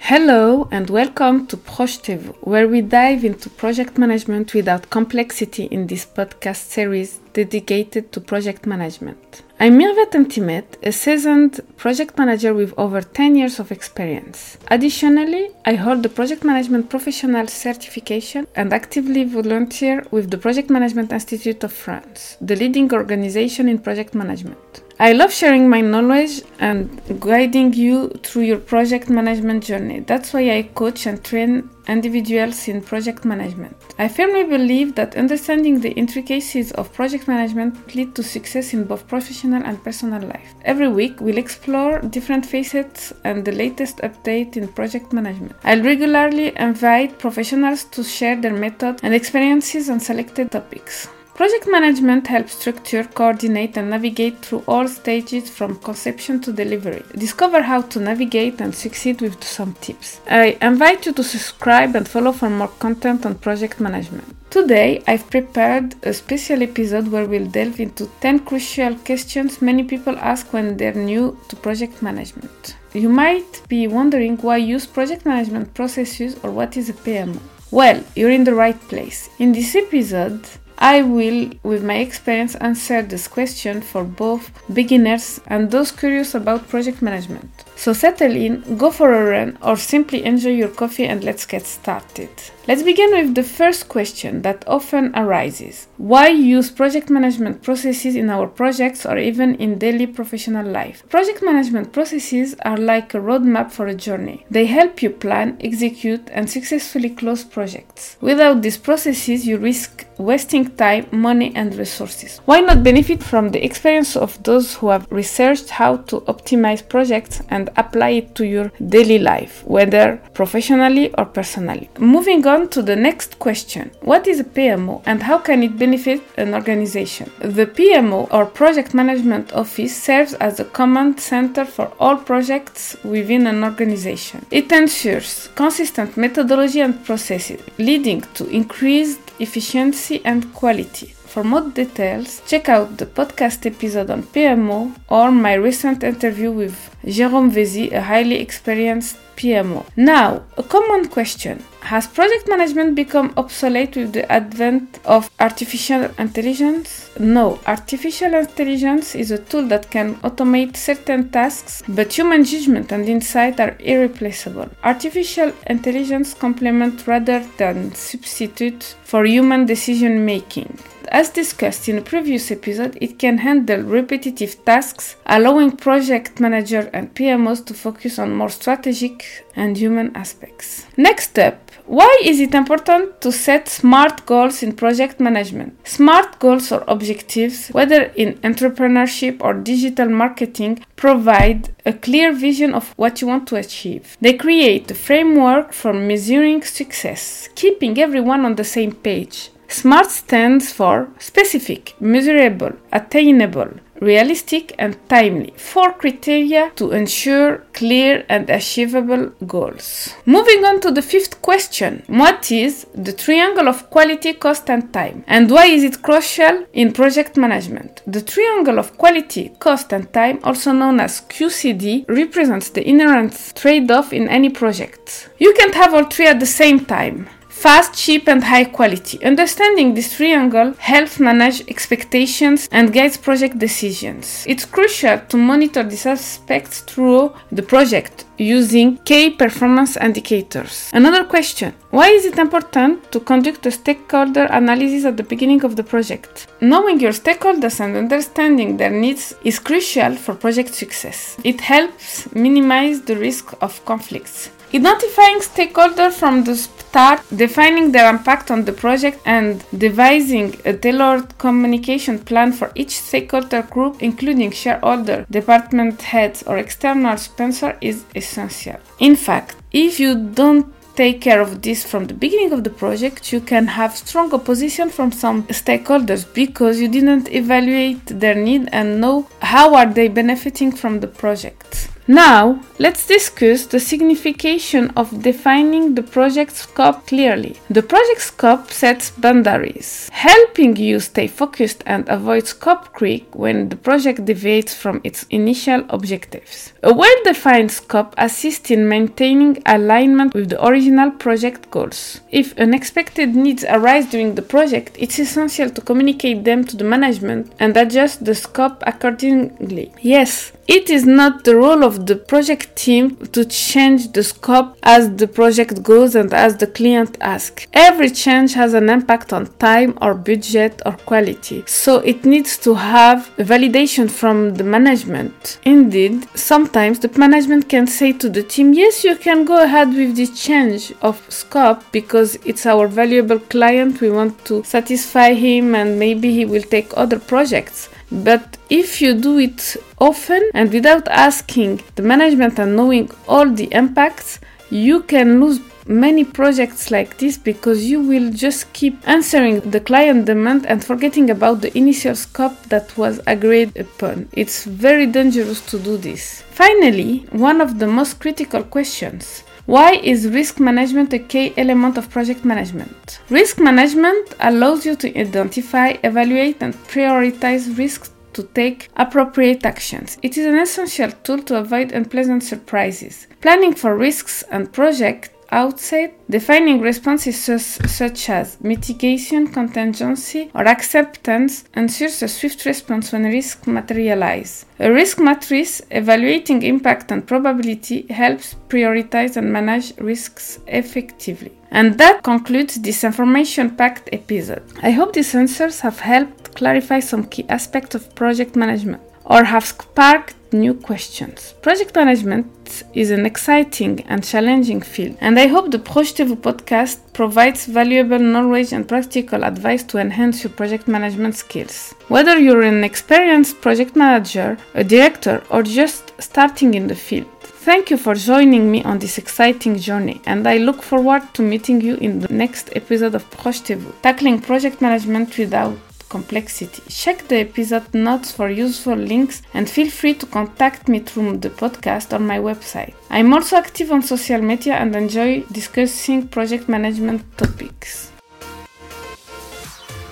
Hello and welcome to Projetez-vous, where we dive into project management without complexity in this podcast series dedicated to project management. I'm Mirvet Mtimet, a seasoned project manager with over 10 years of experience. Additionally, I hold the Project Management Professional certification and actively volunteer with the Project Management Institute of France, the leading organization in project management. I love sharing my knowledge and guiding you through your project management journey. That's why I coach and train individuals in project management. I firmly believe that understanding the intricacies of project management lead to success in both professional and personal life. Every week, we'll explore different facets and the latest update in project management. I'll regularly invite professionals to share their method and experiences on selected topics. Project management helps structure, coordinate, and navigate through all stages from conception to delivery. Discover how to navigate and succeed with some tips. I invite you to subscribe and follow for more content on project management. Today, I've prepared a special episode where we'll delve into 10 crucial questions many people ask when they're new to project management. You might be wondering why use project management processes or what is a PMO. Well, you're in the right place. In this episode, I will, with my experience, answer this question for both beginners and those curious about project management. So settle in, go for a run, or simply enjoy your coffee and let's get started. Let's begin with the first question that often arises Why use project management processes in our projects or even in daily professional life? Project management processes are like a roadmap for a journey. They help you plan, execute, and successfully close projects. Without these processes, you risk wasting time, money, and resources. Why not benefit from the experience of those who have researched how to optimize projects and apply it to your daily life, whether professionally or personally? Moving on on to the next question What is a PMO and how can it benefit an organization? The PMO or Project Management Office serves as a command center for all projects within an organization. It ensures consistent methodology and processes, leading to increased efficiency and quality. For more details, check out the podcast episode on PMO or my recent interview with Jérôme Vézy, a highly experienced PMO. Now, a common question Has project management become obsolete with the advent of artificial intelligence? No, artificial intelligence is a tool that can automate certain tasks, but human judgment and insight are irreplaceable. Artificial intelligence complement rather than substitute for human decision making. As discussed in a previous episode, it can handle repetitive tasks, allowing project manager and PMOs to focus on more strategic and human aspects. Next step why is it important to set SMART goals in project management? SMART goals or objectives, whether in entrepreneurship or digital marketing, provide a clear vision of what you want to achieve. They create a framework for measuring success, keeping everyone on the same page. SMART stands for specific, measurable, attainable, realistic, and timely. Four criteria to ensure clear and achievable goals. Moving on to the fifth question What is the triangle of quality, cost, and time? And why is it crucial in project management? The triangle of quality, cost, and time, also known as QCD, represents the inherent trade off in any project. You can't have all three at the same time fast, cheap, and high quality. Understanding this triangle helps manage expectations and guides project decisions. It's crucial to monitor these aspects through the project using key performance indicators. Another question Why is it important to conduct a stakeholder analysis at the beginning of the project? Knowing your stakeholders and understanding their needs is crucial for project success. It helps minimize the risk of conflicts. Identifying stakeholders from the start, defining their impact on the project, and devising a tailored communication plan for each stakeholder group, including shareholder, department heads, or external sponsor, is essential. In fact, if you don't take care of this from the beginning of the project, you can have strong opposition from some stakeholders because you didn't evaluate their need and know how are they benefiting from the project. Now, let's discuss the signification of defining the project scope clearly. The project scope sets boundaries, helping you stay focused and avoid scope creep when the project deviates from its initial objectives. A well defined scope assists in maintaining alignment with the original project goals. If unexpected needs arise during the project, it's essential to communicate them to the management and adjust the scope accordingly. Yes, it is not the role of the project team to change the scope as the project goes and as the client asks. Every change has an impact on time or budget or quality, so it needs to have a validation from the management. Indeed, sometimes the management can say to the team, Yes, you can go ahead with this change of scope because it's our valuable client, we want to satisfy him, and maybe he will take other projects. But if you do it often and without asking the management and knowing all the impacts, you can lose many projects like this because you will just keep answering the client demand and forgetting about the initial scope that was agreed upon. It's very dangerous to do this. Finally, one of the most critical questions why is risk management a key element of project management? Risk management allows you to identify, evaluate, and prioritize risks to take appropriate actions. It is an essential tool to avoid unpleasant surprises. Planning for risks and project outset, defining responses such as mitigation, contingency, or acceptance ensures a swift response when risks materialize. A risk matrix evaluating impact and probability helps prioritize and manage risks effectively. And that concludes this information packed episode. I hope these answers have helped clarify some key aspects of project management or have sparked new questions. Project management is an exciting and challenging field, and I hope the Projetez-vous podcast provides valuable knowledge and practical advice to enhance your project management skills. Whether you're an experienced project manager, a director, or just starting in the field, Thank you for joining me on this exciting journey, and I look forward to meeting you in the next episode of Projetez-vous, tackling project management without complexity. Check the episode notes for useful links and feel free to contact me through the podcast or my website. I'm also active on social media and enjoy discussing project management topics.